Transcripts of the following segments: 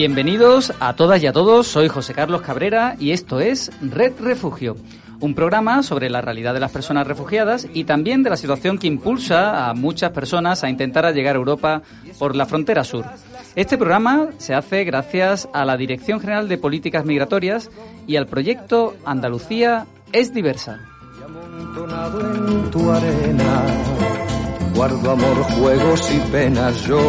Bienvenidos a todas y a todos, soy José Carlos Cabrera y esto es Red Refugio, un programa sobre la realidad de las personas refugiadas y también de la situación que impulsa a muchas personas a intentar llegar a Europa por la frontera sur. Este programa se hace gracias a la Dirección General de Políticas Migratorias y al proyecto Andalucía es diversa. guardo amor, juegos y penas yo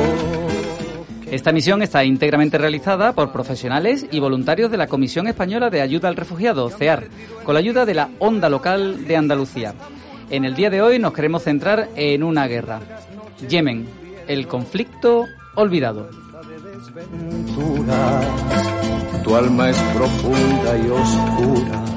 esta misión está íntegramente realizada por profesionales y voluntarios de la Comisión Española de Ayuda al Refugiado, CEAR, con la ayuda de la Onda Local de Andalucía. En el día de hoy nos queremos centrar en una guerra. Yemen, el conflicto olvidado. Tu alma es profunda y oscura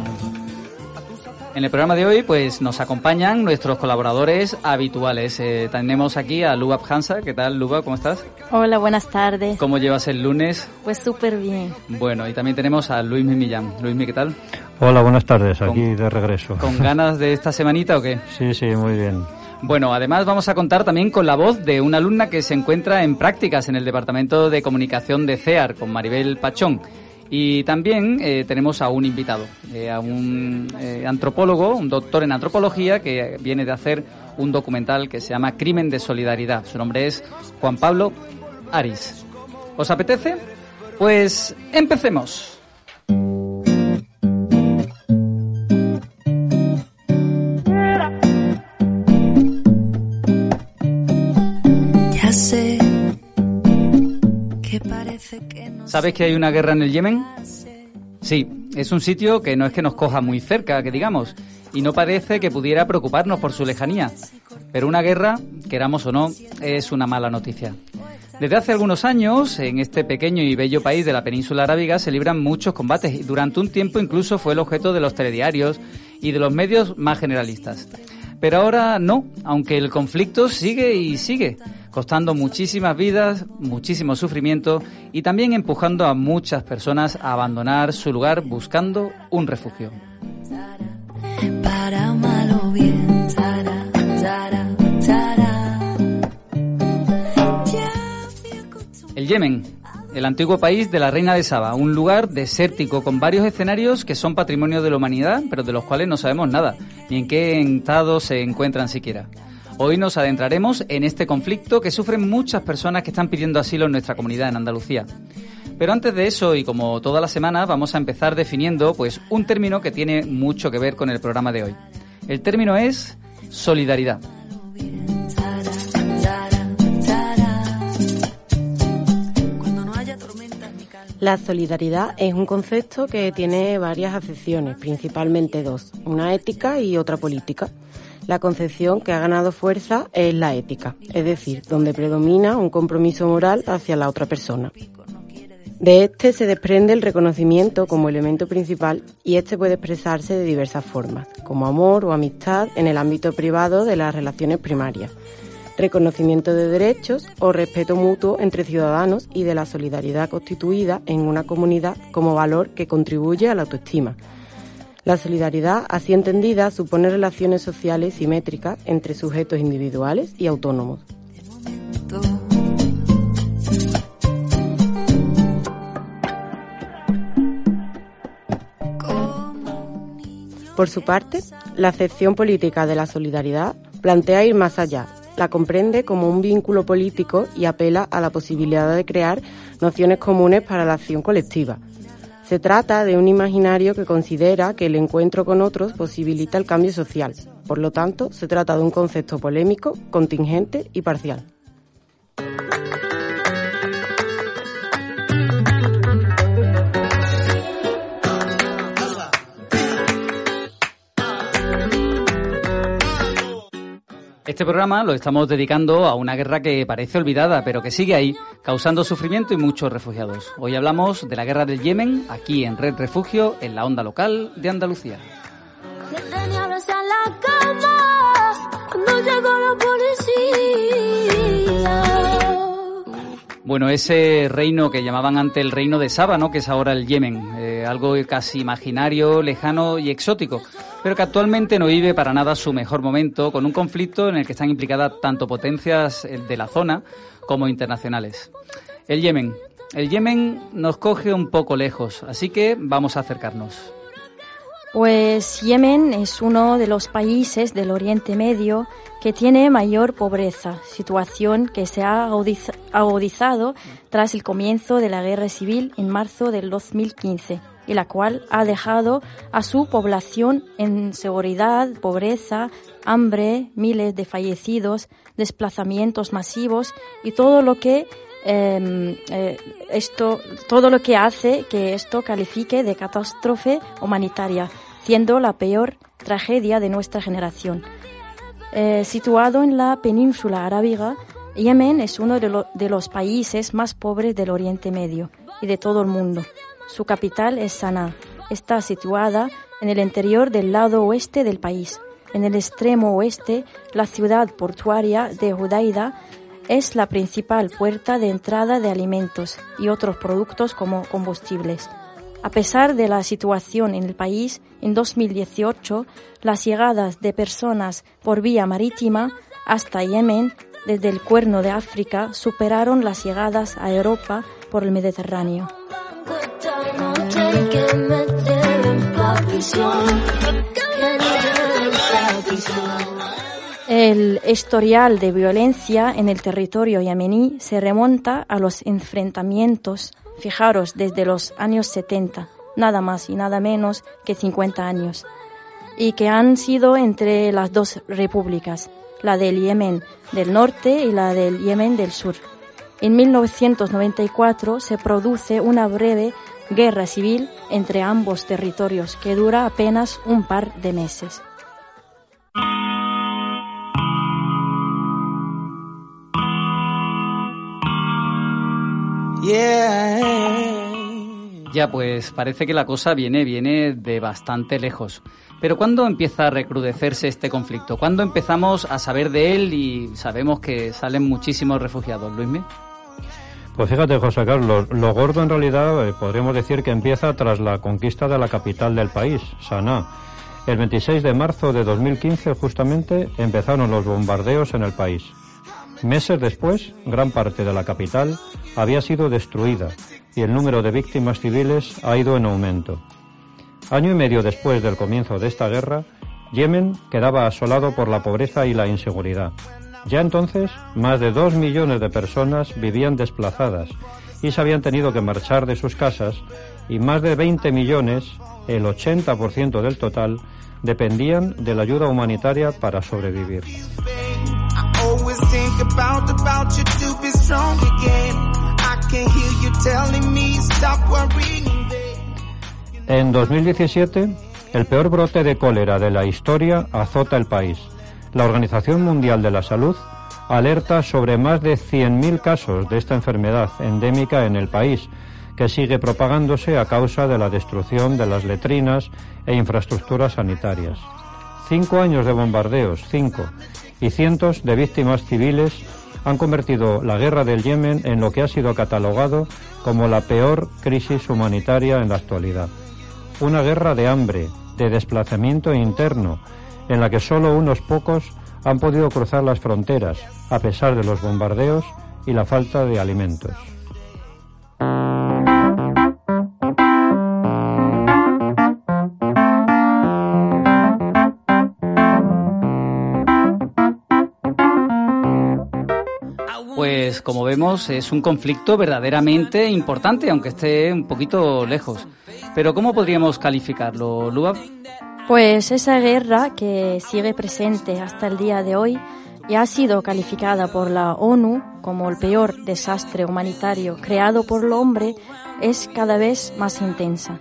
en el programa de hoy, pues nos acompañan nuestros colaboradores habituales. Eh, tenemos aquí a Lubab Hansa. ¿Qué tal, Lubab? ¿Cómo estás? Hola, buenas tardes. ¿Cómo llevas el lunes? Pues súper bien. Bueno, y también tenemos a Luis Millán. Luis, ¿qué tal? Hola, buenas tardes. Aquí de regreso. ¿Con ganas de esta semanita o qué? Sí, sí, muy bien. Bueno, además vamos a contar también con la voz de una alumna que se encuentra en prácticas en el Departamento de Comunicación de CEAR, con Maribel Pachón. Y también eh, tenemos a un invitado, eh, a un eh, antropólogo, un doctor en antropología que viene de hacer un documental que se llama Crimen de Solidaridad. Su nombre es Juan Pablo Aris. ¿Os apetece? Pues empecemos. ¿Sabes que hay una guerra en el Yemen? Sí, es un sitio que no es que nos coja muy cerca, que digamos, y no parece que pudiera preocuparnos por su lejanía. Pero una guerra, queramos o no, es una mala noticia. Desde hace algunos años, en este pequeño y bello país de la península arábiga se libran muchos combates y durante un tiempo incluso fue el objeto de los telediarios y de los medios más generalistas. Pero ahora no, aunque el conflicto sigue y sigue costando muchísimas vidas, muchísimo sufrimiento y también empujando a muchas personas a abandonar su lugar buscando un refugio. El Yemen, el antiguo país de la reina de Saba, un lugar desértico con varios escenarios que son patrimonio de la humanidad, pero de los cuales no sabemos nada, ni en qué estado se encuentran siquiera. Hoy nos adentraremos en este conflicto que sufren muchas personas que están pidiendo asilo en nuestra comunidad en Andalucía. Pero antes de eso, y como toda la semana, vamos a empezar definiendo pues un término que tiene mucho que ver con el programa de hoy. El término es solidaridad. La solidaridad es un concepto que tiene varias acepciones, principalmente dos, una ética y otra política la concepción que ha ganado fuerza es la ética, es decir, donde predomina un compromiso moral hacia la otra persona. De este se desprende el reconocimiento como elemento principal y este puede expresarse de diversas formas, como amor o amistad en el ámbito privado de las relaciones primarias, reconocimiento de derechos o respeto mutuo entre ciudadanos y de la solidaridad constituida en una comunidad como valor que contribuye a la autoestima, la solidaridad, así entendida, supone relaciones sociales simétricas entre sujetos individuales y autónomos. Por su parte, la acepción política de la solidaridad plantea ir más allá, la comprende como un vínculo político y apela a la posibilidad de crear nociones comunes para la acción colectiva, se trata de un imaginario que considera que el encuentro con otros posibilita el cambio social. Por lo tanto, se trata de un concepto polémico, contingente y parcial. Este programa lo estamos dedicando a una guerra que parece olvidada, pero que sigue ahí, causando sufrimiento y muchos refugiados. Hoy hablamos de la guerra del Yemen, aquí en Red Refugio, en la onda local de Andalucía. Bueno, ese reino que llamaban antes el reino de Saba, ¿no? que es ahora el Yemen, eh, algo casi imaginario, lejano y exótico, pero que actualmente no vive para nada su mejor momento, con un conflicto en el que están implicadas tanto potencias eh, de la zona como internacionales. El Yemen. El Yemen nos coge un poco lejos, así que vamos a acercarnos. Pues Yemen es uno de los países del Oriente Medio que tiene mayor pobreza, situación que se ha agudizado tras el comienzo de la guerra civil en marzo del 2015 y la cual ha dejado a su población en seguridad, pobreza, hambre, miles de fallecidos, desplazamientos masivos y todo lo que em, eh, esto, todo lo que hace que esto califique de catástrofe humanitaria, siendo la peor tragedia de nuestra generación. Eh, situado en la península arábiga, Yemen es uno de, los países más pobres del Oriente Medio y de todo el mundo. Su capital es Sanaa. Está situada en el interior del lado oeste del país. En el extremo oeste, la ciudad portuaria de Hudaida es la principal puerta de entrada de alimentos y otros productos como combustibles. A pesar de la situación en el país, en 2018 las llegadas de personas por vía marítima hasta Yemen desde el Cuerno de África superaron las llegadas a Europa por el Mediterráneo. El historial de violencia en el territorio yemení se remonta a los enfrentamientos fijaros, desde los años 70, nada más y nada menos que 50 años, y que han sido entre las dos repúblicas, la del Yemen del norte y la del Yemen del sur. En 1994 se produce una breve guerra civil entre ambos territorios que dura apenas un par de meses. Ya, pues parece que la cosa viene, viene de bastante lejos. Pero ¿cuándo empieza a recrudecerse este conflicto? ¿Cuándo empezamos a saber de él y sabemos que salen muchísimos refugiados, Luismi? Pues fíjate, José Carlos, lo gordo en realidad eh, podríamos decir que empieza tras la conquista de la capital del país, Sanaa. El 26 de marzo de 2015 justamente empezaron los bombardeos en el país. Meses después, gran parte de la capital había sido destruida y el número de víctimas civiles ha ido en aumento. Año y medio después del comienzo de esta guerra, Yemen quedaba asolado por la pobreza y la inseguridad. Ya entonces, más de dos millones de personas vivían desplazadas y se habían tenido que marchar de sus casas y más de 20 millones, el 80% del total, dependían de la ayuda humanitaria para sobrevivir. En 2017, el peor brote de cólera de la historia azota el país. La Organización Mundial de la Salud alerta sobre más de 100.000 casos de esta enfermedad endémica en el país, que sigue propagándose a causa de la destrucción de las letrinas e infraestructuras sanitarias. Cinco años de bombardeos, cinco, y cientos de víctimas civiles han convertido la guerra del Yemen en lo que ha sido catalogado como la peor crisis humanitaria en la actualidad. Una guerra de hambre, de desplazamiento interno, en la que solo unos pocos han podido cruzar las fronteras, a pesar de los bombardeos y la falta de alimentos. Como vemos es un conflicto verdaderamente importante, aunque esté un poquito lejos. Pero ¿cómo podríamos calificarlo, Luab? Pues esa guerra que sigue presente hasta el día de hoy y ha sido calificada por la ONU como el peor desastre humanitario creado por el hombre es cada vez más intensa.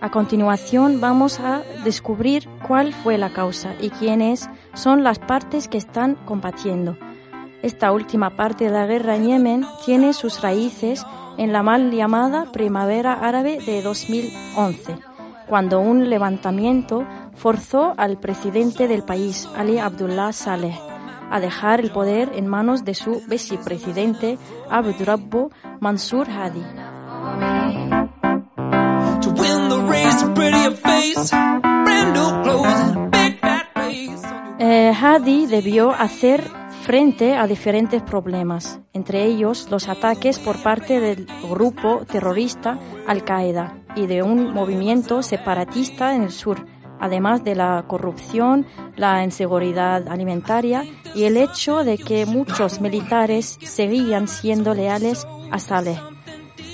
A continuación vamos a descubrir cuál fue la causa y quiénes son las partes que están combatiendo. Esta última parte de la guerra en Yemen tiene sus raíces en la mal llamada Primavera Árabe de 2011, cuando un levantamiento forzó al presidente del país, Ali Abdullah Saleh, a dejar el poder en manos de su vicepresidente Abdurrabbu Mansur Hadi. Eh, Hadi debió hacer frente a diferentes problemas, entre ellos los ataques por parte del grupo terrorista Al-Qaeda y de un movimiento separatista en el sur, además de la corrupción, la inseguridad alimentaria y el hecho de que muchos militares seguían siendo leales a Saleh.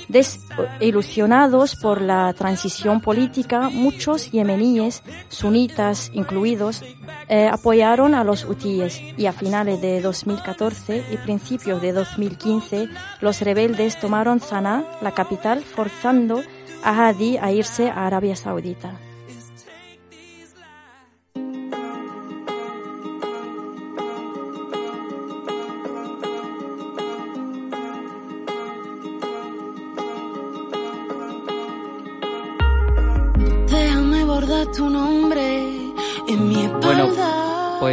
Desilusionados por la transición política, muchos yemeníes, sunitas incluidos, eh, apoyaron a los hutíes y a finales de 2014 y principios de 2015 los rebeldes tomaron Sanaa, la capital, forzando a Hadi a irse a Arabia Saudita.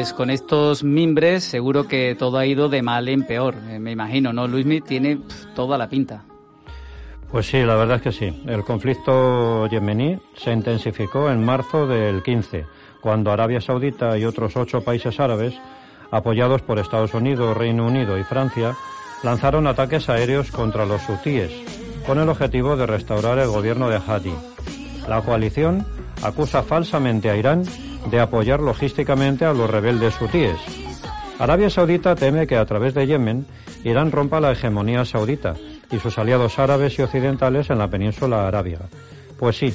Pues con estos mimbres seguro que todo ha ido de mal en peor, eh, me imagino, ¿no? Luismi tiene toda la pinta. Pues sí, la verdad es que sí. El conflicto yemení se intensificó en marzo del 15, cuando Arabia Saudita y otros ocho países árabes, apoyados por Estados Unidos, Reino Unido y Francia, lanzaron ataques aéreos contra los hutíes, con el objetivo de restaurar el gobierno de Hadi. La coalición acusa falsamente a Irán de apoyar logísticamente a los rebeldes hutíes. Arabia Saudita teme que a través de Yemen Irán rompa la hegemonía saudita y sus aliados árabes y occidentales en la península arábiga. Pues sí,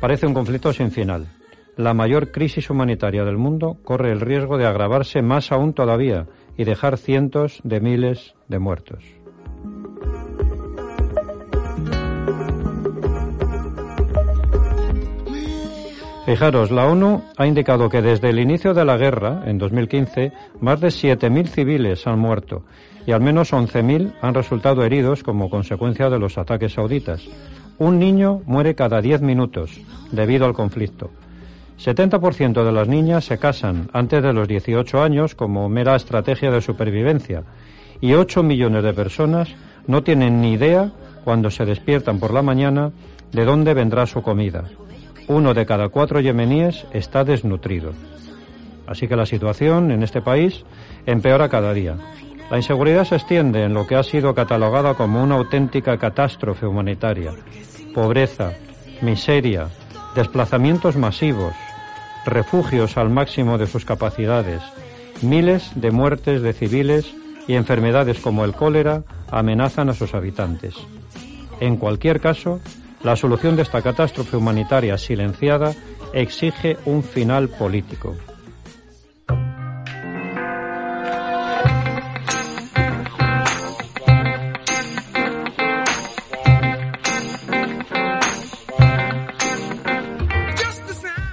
parece un conflicto sin final. La mayor crisis humanitaria del mundo corre el riesgo de agravarse más aún todavía y dejar cientos de miles de muertos. Fijaros, la ONU ha indicado que desde el inicio de la guerra, en 2015, más de 7.000 civiles han muerto y al menos 11.000 han resultado heridos como consecuencia de los ataques sauditas. Un niño muere cada 10 minutos debido al conflicto. 70% de las niñas se casan antes de los 18 años como mera estrategia de supervivencia y 8 millones de personas no tienen ni idea cuando se despiertan por la mañana de dónde vendrá su comida uno de cada cuatro yemeníes está desnutrido. Así que la situación en este país empeora cada día. La inseguridad se extiende en lo que ha sido catalogada como una auténtica catástrofe humanitaria. Pobreza, miseria, desplazamientos masivos, refugios al máximo de sus capacidades, miles de muertes de civiles y enfermedades como el cólera amenazan a sus habitantes. En cualquier caso, la solución de esta catástrofe humanitaria silenciada exige un final político.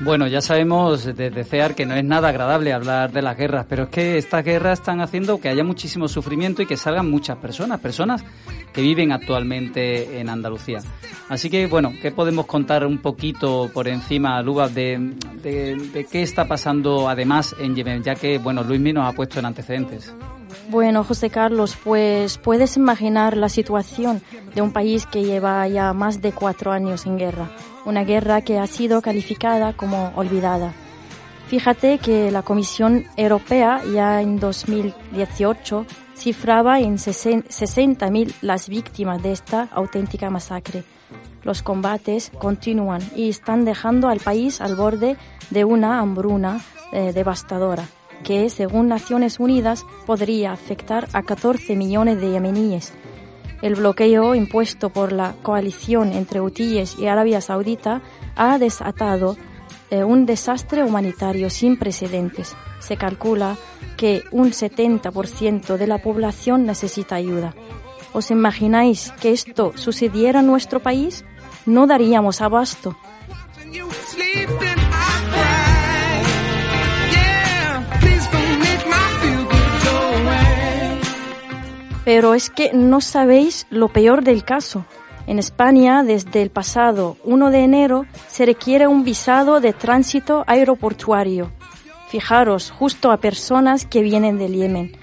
Bueno, ya sabemos desde CEAR que no es nada agradable hablar de las guerras, pero es que estas guerras están haciendo que haya muchísimo sufrimiento y que salgan muchas personas, personas que viven actualmente en Andalucía. Así que, bueno, ¿qué podemos contar un poquito por encima, Luga, de, de, qué está pasando además en Yemen? Ya que, bueno, Luismi nos ha puesto en antecedentes. Bueno, José Carlos, pues puedes imaginar la situación de un país que lleva ya más de cuatro años en guerra una guerra que ha sido calificada como olvidada. Fíjate que la Comisión Europea ya en 2018 cifraba en 60.000 las víctimas de esta auténtica masacre. Los combates continúan y están dejando al país al borde de una hambruna eh, devastadora que, según Naciones Unidas, podría afectar a 14 millones de yemeníes el bloqueo impuesto por la coalición entre hutíes y Arabia Saudita ha desatado eh, un desastre humanitario sin precedentes. Se calcula que un 70% de la población necesita ayuda. ¿Os imagináis que esto sucediera en nuestro país? No daríamos abasto. Pero es que no sabéis lo peor del caso. En España, desde el pasado 1 de enero, se requiere un visado de tránsito aeroportuario. Fijaros, justo a personas que vienen del Yemen.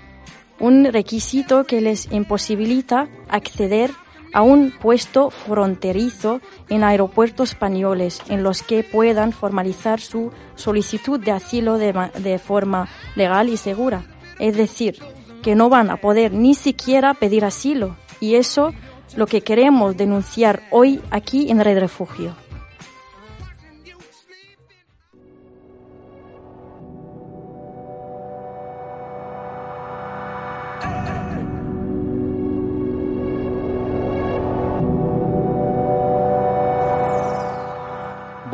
Un requisito que les imposibilita acceder a un puesto fronterizo en aeropuertos españoles en los que puedan formalizar su solicitud de asilo de, de forma legal y segura. Es decir, que no van a poder ni siquiera pedir asilo. Y eso lo que queremos denunciar hoy aquí en Red Refugio.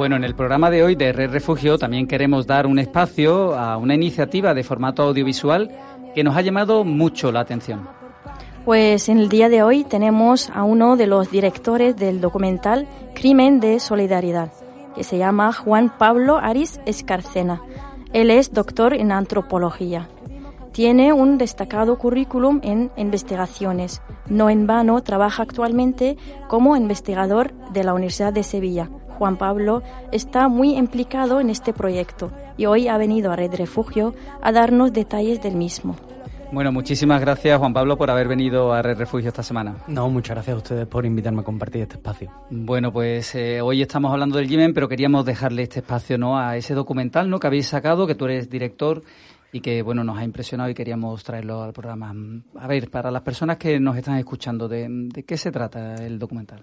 Bueno, en el programa de hoy de Red Refugio también queremos dar un espacio a una iniciativa de formato audiovisual que nos ha llamado mucho la atención. Pues en el día de hoy tenemos a uno de los directores del documental Crimen de Solidaridad, que se llama Juan Pablo Aris Escarcena. Él es doctor en antropología. Tiene un destacado currículum en investigaciones. No en vano trabaja actualmente como investigador de la Universidad de Sevilla. Juan Pablo está muy implicado en este proyecto y hoy ha venido a Red Refugio a darnos detalles del mismo. Bueno, muchísimas gracias Juan Pablo por haber venido a Red Refugio esta semana. No, muchas gracias a ustedes por invitarme a compartir este espacio. Bueno, pues eh, hoy estamos hablando del Yemen, pero queríamos dejarle este espacio ¿no? a ese documental ¿no? que habéis sacado, que tú eres director y que bueno nos ha impresionado y queríamos traerlo al programa. A ver, para las personas que nos están escuchando, ¿de, qué se trata el documental?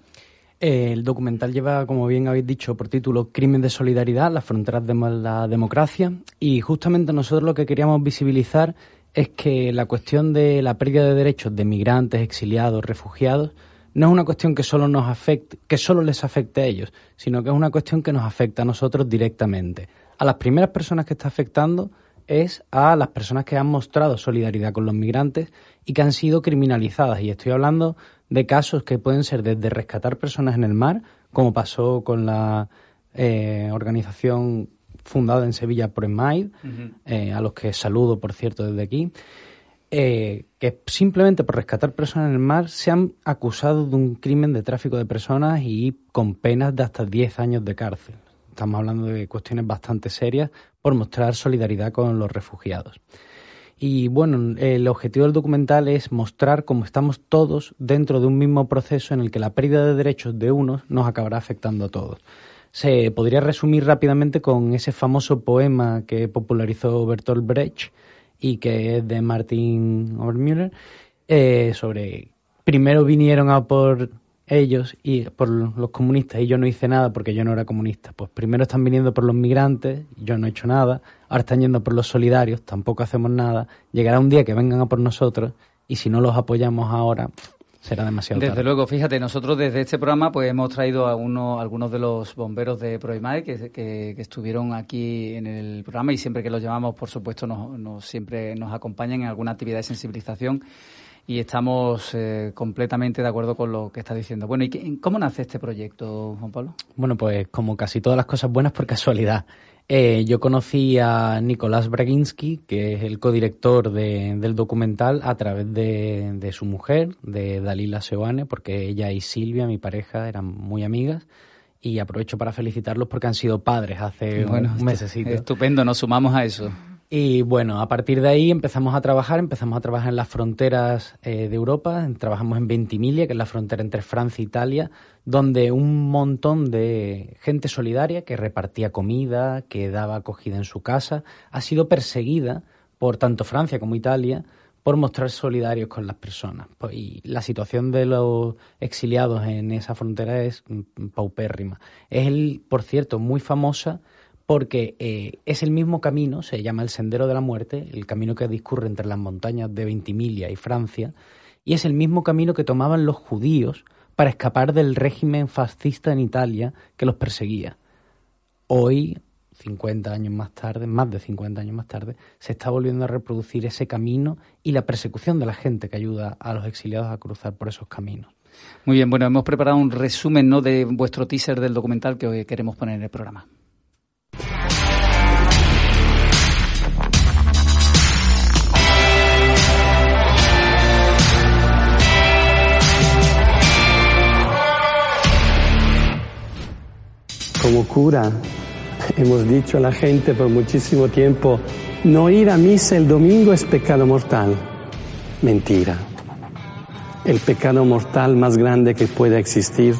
El documental lleva, como bien habéis dicho, por título Crimen de Solidaridad, las fronteras de la democracia, y justamente nosotros lo que queríamos visibilizar es que la cuestión de la pérdida de derechos de migrantes, exiliados, refugiados, no es una cuestión que solo nos afecte, que solo les afecte a ellos, sino que es una cuestión que nos afecta a nosotros directamente. A las primeras personas que está afectando es a las personas que han mostrado solidaridad con los migrantes y que han sido criminalizadas. Y estoy hablando de casos que pueden ser desde rescatar personas en el mar, como pasó con la eh, organización fundada en Sevilla por EMAID, eh, a los que saludo, por cierto, desde aquí, eh, que simplemente por rescatar personas en el mar se han acusado de un crimen de tráfico de personas y con penas de hasta 10 años de cárcel. Estamos hablando de cuestiones bastante serias por mostrar solidaridad con los refugiados. Y bueno, el objetivo del documental es mostrar cómo estamos todos dentro de un mismo proceso en el que la pérdida de derechos de unos nos acabará afectando a todos. Se podría resumir rápidamente con ese famoso poema que popularizó Bertolt Brecht y que es de Martin Obermüller, eh, sobre primero vinieron a por ellos y por los comunistas y yo no hice nada porque yo no era comunista. Pues primero están viniendo por los migrantes, yo no he hecho nada, ahora están yendo por los solidarios, tampoco hacemos nada. Llegará un día que vengan a por nosotros y si no los apoyamos ahora, será demasiado Desde luego, fíjate, nosotros desde este programa pues hemos traído a uno, algunos de los bomberos de Proimae que, que, estuvieron aquí en el programa y siempre que los llamamos, por supuesto, nos, siempre nos acompañan en alguna actividad de sensibilización y estamos eh, completamente de acuerdo con lo que está diciendo. Bueno, ¿y cómo nace este proyecto, Juan Pablo? Bueno, pues como casi todas las cosas buenas por casualidad. Eh, yo conocí a Nicolás Braginski, que es el codirector de, del documental, a través de, de, su mujer, de Dalila Seoane, porque ella y Silvia, mi pareja, eran muy amigas. Y aprovecho para felicitarlos porque han sido padres hace bueno, un mesecito. Estupendo, nos sumamos a eso. Y bueno, a partir de ahí empezamos a trabajar, empezamos a trabajar en las fronteras eh, de Europa, trabajamos en Ventimiglia, que es la frontera entre Francia e Italia, donde un montón de gente solidaria que repartía comida, que daba acogida en su casa, ha sido perseguida por tanto Francia como Italia por mostrar solidarios con las personas. Pues, y la situación de los exiliados en esa frontera es mm, paupérrima. Es, el, por cierto, muy famosa porque eh, es el mismo camino, se llama el Sendero de la Muerte, el camino que discurre entre las montañas de Ventimiglia y Francia, y es el mismo camino que tomaban los judíos para escapar del régimen fascista en Italia que los perseguía. Hoy, 50 años más tarde, más de 50 años más tarde, se está volviendo a reproducir ese camino y la persecución de la gente que ayuda a los exiliados a cruzar por esos caminos. Muy bien, bueno, hemos preparado un resumen ¿no? de vuestro teaser del documental que hoy queremos poner en el programa. Como cura hemos dicho a la gente por muchísimo tiempo, no ir a misa el domingo es pecado mortal. Mentira. El pecado mortal más grande que pueda existir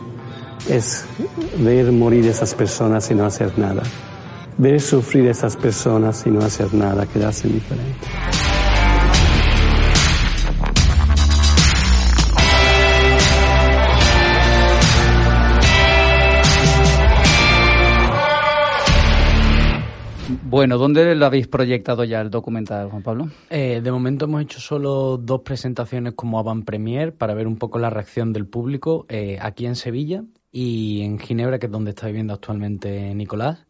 es ver morir esas personas y no hacer nada. Ver sufrir esas personas y no hacer nada, quedarse indiferente. Bueno, ¿dónde lo habéis proyectado ya el documental, Juan Pablo? Eh, de momento hemos hecho solo dos presentaciones como avant premier para ver un poco la reacción del público eh, aquí en Sevilla y en Ginebra, que es donde está viviendo actualmente Nicolás.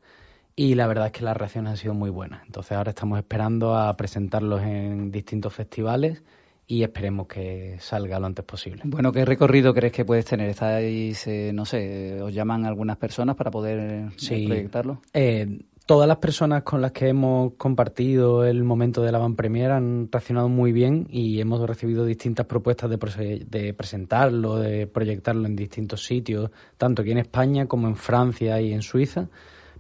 Y la verdad es que las reacciones han sido muy buenas. Entonces ahora estamos esperando a presentarlos en distintos festivales y esperemos que salga lo antes posible. Bueno, ¿qué recorrido crees que puedes tener? ¿Estáis, eh, no sé, os llaman algunas personas para poder proyectarlo? Eh, Todas las personas con las que hemos compartido el momento de la van premier han reaccionado muy bien y hemos recibido distintas propuestas de, presentarlo, de proyectarlo en distintos sitios, tanto aquí en España como en Francia y en Suiza.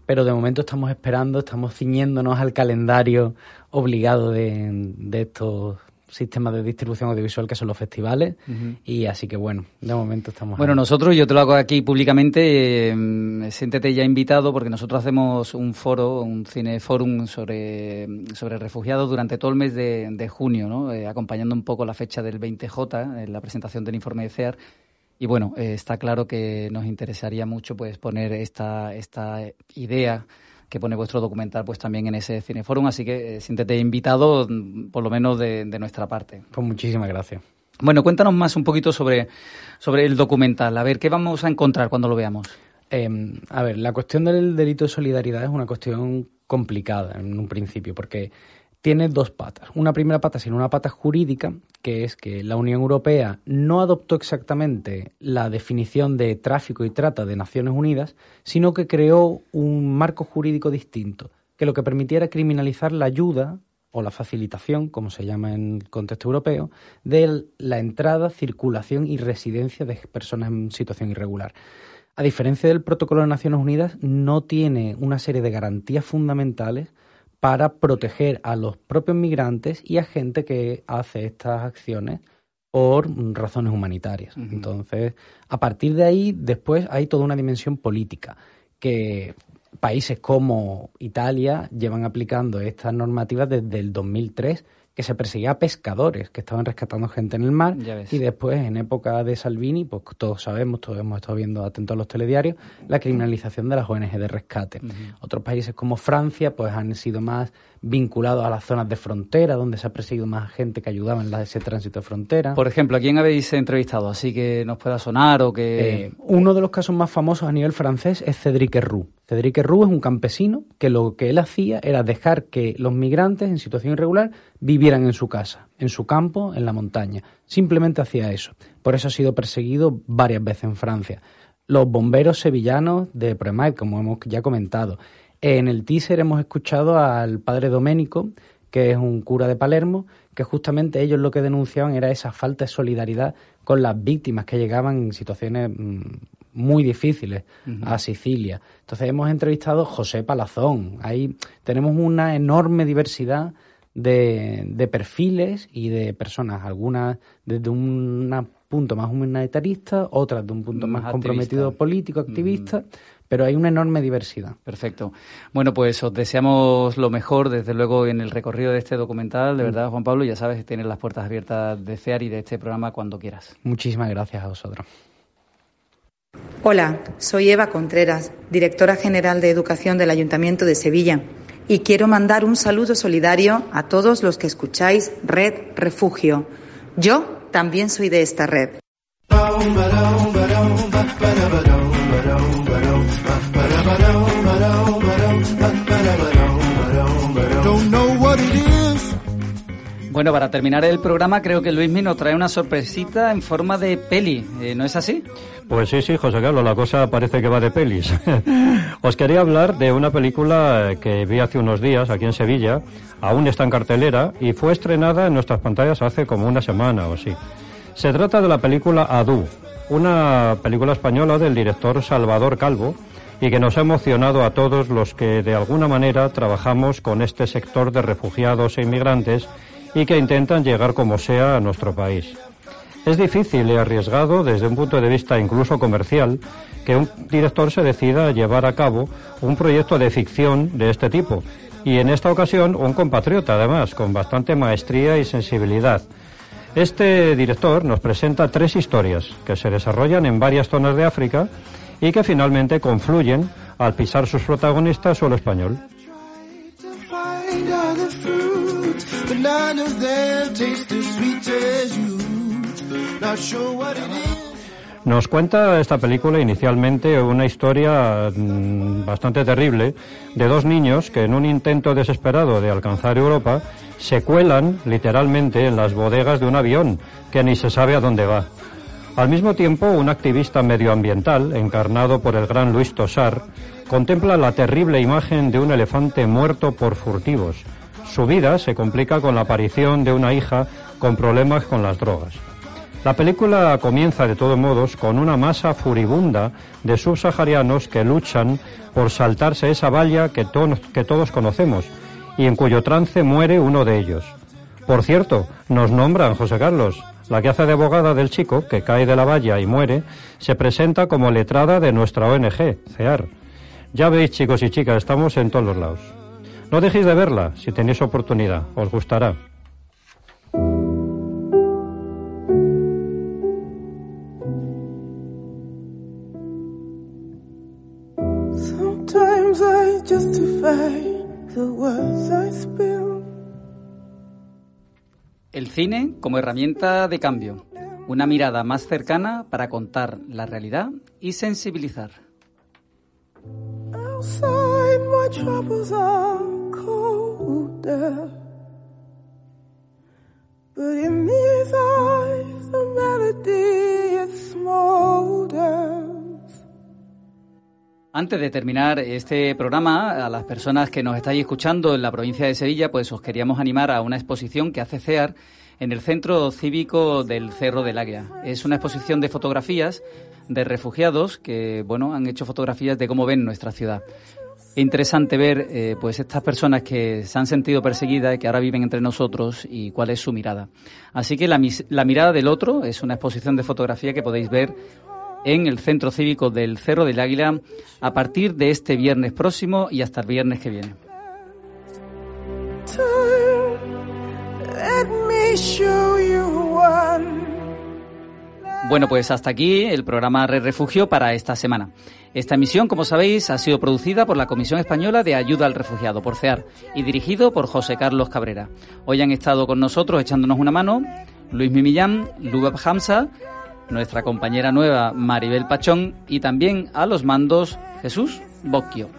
Pero de momento estamos esperando, estamos ciñéndonos al calendario obligado de estos sistemas de distribución audiovisual que son los festivales y así que bueno, de momento estamos Bueno, nosotros, yo te lo hago aquí públicamente, eh, siéntete ya invitado porque nosotros hacemos un foro, un cineforum sobre, sobre refugiados durante todo el mes de, junio, ¿no? Eh, acompañando un poco la fecha del 20J, en la presentación del informe de CEAR. Y bueno, eh, está claro que nos interesaría mucho pues poner esta, esta idea que pone vuestro documental pues también en ese Cineforum, así que eh, siéntete invitado, mm, por lo menos de, nuestra parte. Pues muchísimas gracias. Bueno, cuéntanos más un poquito sobre, sobre el documental, a ver, ¿qué vamos a encontrar cuando lo veamos? Em, a ver, la cuestión del delito de solidaridad es una cuestión complicada en un principio, porque tiene dos patas. Una primera pata, sino una pata jurídica, que es que la Unión Europea no adoptó exactamente la definición de tráfico y trata de Naciones Unidas, sino que creó un marco jurídico distinto, que lo que permitiera criminalizar la ayuda o la facilitación, como se llama en el contexto europeo, de la entrada, circulación y residencia de personas en situación irregular. A diferencia del protocolo de Naciones Unidas, no tiene una serie de garantías fundamentales para proteger a los propios migrantes y a gente que hace estas acciones por razones humanitarias. Entonces, a partir de ahí, después hay toda una dimensión política que países como Italia llevan aplicando estas normativas desde el 2003 que se perseguía a pescadores que estaban rescatando gente en el mar y después en época de Salvini, pues todos sabemos, todos hemos estado viendo atentos a los telediarios, la criminalización de las ONG de rescate. Otros países como Francia pues han sido más vinculados a las zonas de frontera, donde se ha perseguido más gente que ayudaba en ese tránsito de frontera. Por ejemplo, ¿a quién habéis entrevistado? Así que nos pueda sonar o que... Eh, uno de los casos más famosos a nivel francés es Cédric Herrou. Cédric Herrou es un campesino que lo que él hacía era dejar que los migrantes en situación irregular vivieran en su casa, en su campo, en la montaña. Simplemente hacía eso. Por eso ha sido perseguido varias veces en Francia. Los bomberos sevillanos de Premaid, como hemos ya comentado. En el teaser hemos escuchado al padre Doménico, que es un cura de Palermo, que justamente ellos lo que denunciaban era esa falta de solidaridad con las víctimas que llegaban en situaciones mm, muy difíciles a Sicilia. Entonces hemos entrevistado a José Palazón. Ahí tenemos una enorme diversidad de, de perfiles y de personas, algunas desde un punto más humanitarista, otras de un punto más, comprometido político, activista pero hay una enorme diversidad. Perfecto. Bueno, pues os deseamos lo mejor, desde luego, en el recorrido de este documental. De mm. verdad, Juan Pablo, ya sabes, tienes las puertas abiertas de CEAR y de este programa cuando quieras. Muchísimas gracias a vosotros. Hola, soy Eva Contreras, directora general de Educación del Ayuntamiento de Sevilla, y quiero mandar un saludo solidario a todos los que escucháis Red Refugio. Yo también soy de esta red. Bueno, para terminar el programa, creo que Luismi nos trae una sorpresita en forma de peli, eh, ¿no es así? Pues sí, sí, José Carlos, la cosa parece que va de pelis. Os quería hablar de una película que vi hace unos días aquí en Sevilla, aún está en cartelera y fue estrenada en nuestras pantallas hace como una semana o así. Se trata de la película Adu, una película española del director Salvador Calvo, y que nos ha emocionado a todos los que de alguna manera trabajamos con este sector de refugiados e inmigrantes y que intentan llegar como sea a nuestro país. Es difícil y arriesgado desde un punto de vista incluso comercial que un director se decida a llevar a cabo un proyecto de ficción de este tipo. Y en esta ocasión un compatriota además, con bastante maestría y sensibilidad. Este director nos presenta tres historias que se desarrollan en varias zonas de África y que finalmente confluyen al pisar sus protagonistas suelo español. Nos cuenta esta película inicialmente una historia mm, bastante terrible de dos niños que en un intento desesperado de alcanzar Europa se cuelan literalmente en las bodegas de un avión que ni se sabe a dónde va. Al mismo tiempo, un activista medioambiental, encarnado por el gran Luis Tosar, contempla la terrible imagen de un elefante muerto por furtivos. Su vida se complica con la aparición de una hija con problemas con las drogas. La película comienza de todos modos con una masa furibunda de subsaharianos que luchan por saltarse esa valla que, que todos conocemos y en cuyo trance muere uno de ellos. Por cierto, nos nombran, José Carlos, la que hace de abogada del chico, que cae de la valla y muere, se presenta como letrada de nuestra ONG, CEAR. Ya veis, chicos y chicas, estamos en todos los lados. No dejéis de verla si tenéis oportunidad, os gustará. El cine como herramienta de cambio, una mirada más cercana para contar la realidad y sensibilizar. Antes de terminar este programa, a las personas que nos estáis escuchando en la provincia de Sevilla, pues os queríamos animar a una exposición que hace CEAR en el Centro Cívico del Cerro del Águila. Es una exposición de fotografías de refugiados que, bueno, han hecho fotografías de cómo ven nuestra ciudad. Es interesante ver, eh, pues, estas personas que se han sentido perseguidas y que ahora viven entre nosotros y cuál es su mirada. Así que la, la mirada del otro es una exposición de fotografía que podéis ver en el Centro Cívico del Cerro del Águila a partir de este viernes próximo y hasta el viernes que viene. Bueno, pues hasta aquí el programa Red Refugio para esta semana. Esta emisión, como sabéis, ha sido producida por la Comisión Española de Ayuda al Refugiado, por CEAR, y dirigido por José Carlos Cabrera. Hoy han estado con nosotros echándonos una mano Luis Mimillán, Lubab Hamza, nuestra compañera nueva Maribel Pachón y también a los mandos Jesús Bocchio.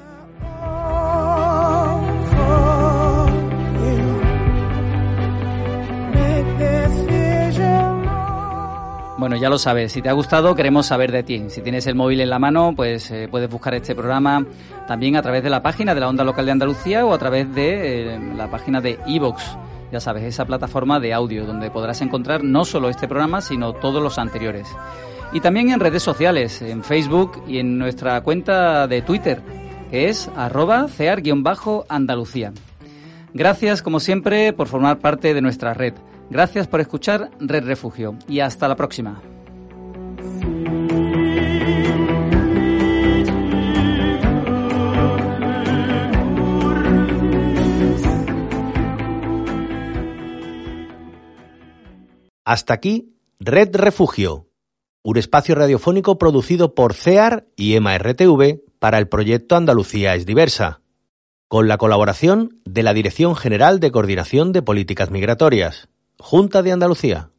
Bueno, ya lo sabes, si te ha gustado queremos saber de ti. Si tienes el móvil en la mano, pues eh, puedes buscar este programa también a través de la página de la Onda Local de Andalucía o a través de eh, la página de iVox ya sabes, esa plataforma de audio donde podrás encontrar no solo este programa, sino todos los anteriores. Y también en redes sociales, en Facebook y en nuestra cuenta de Twitter, que es arroba cear-andalucía. Gracias, como siempre, por formar parte de nuestra red. Gracias por escuchar Red Refugio y hasta la próxima. Hasta aquí, Red Refugio, un espacio radiofónico producido por CEAR y EMA-RTV para el proyecto Andalucía es diversa, con la colaboración de la Dirección General de Coordinación de Políticas Migratorias, Junta de Andalucía.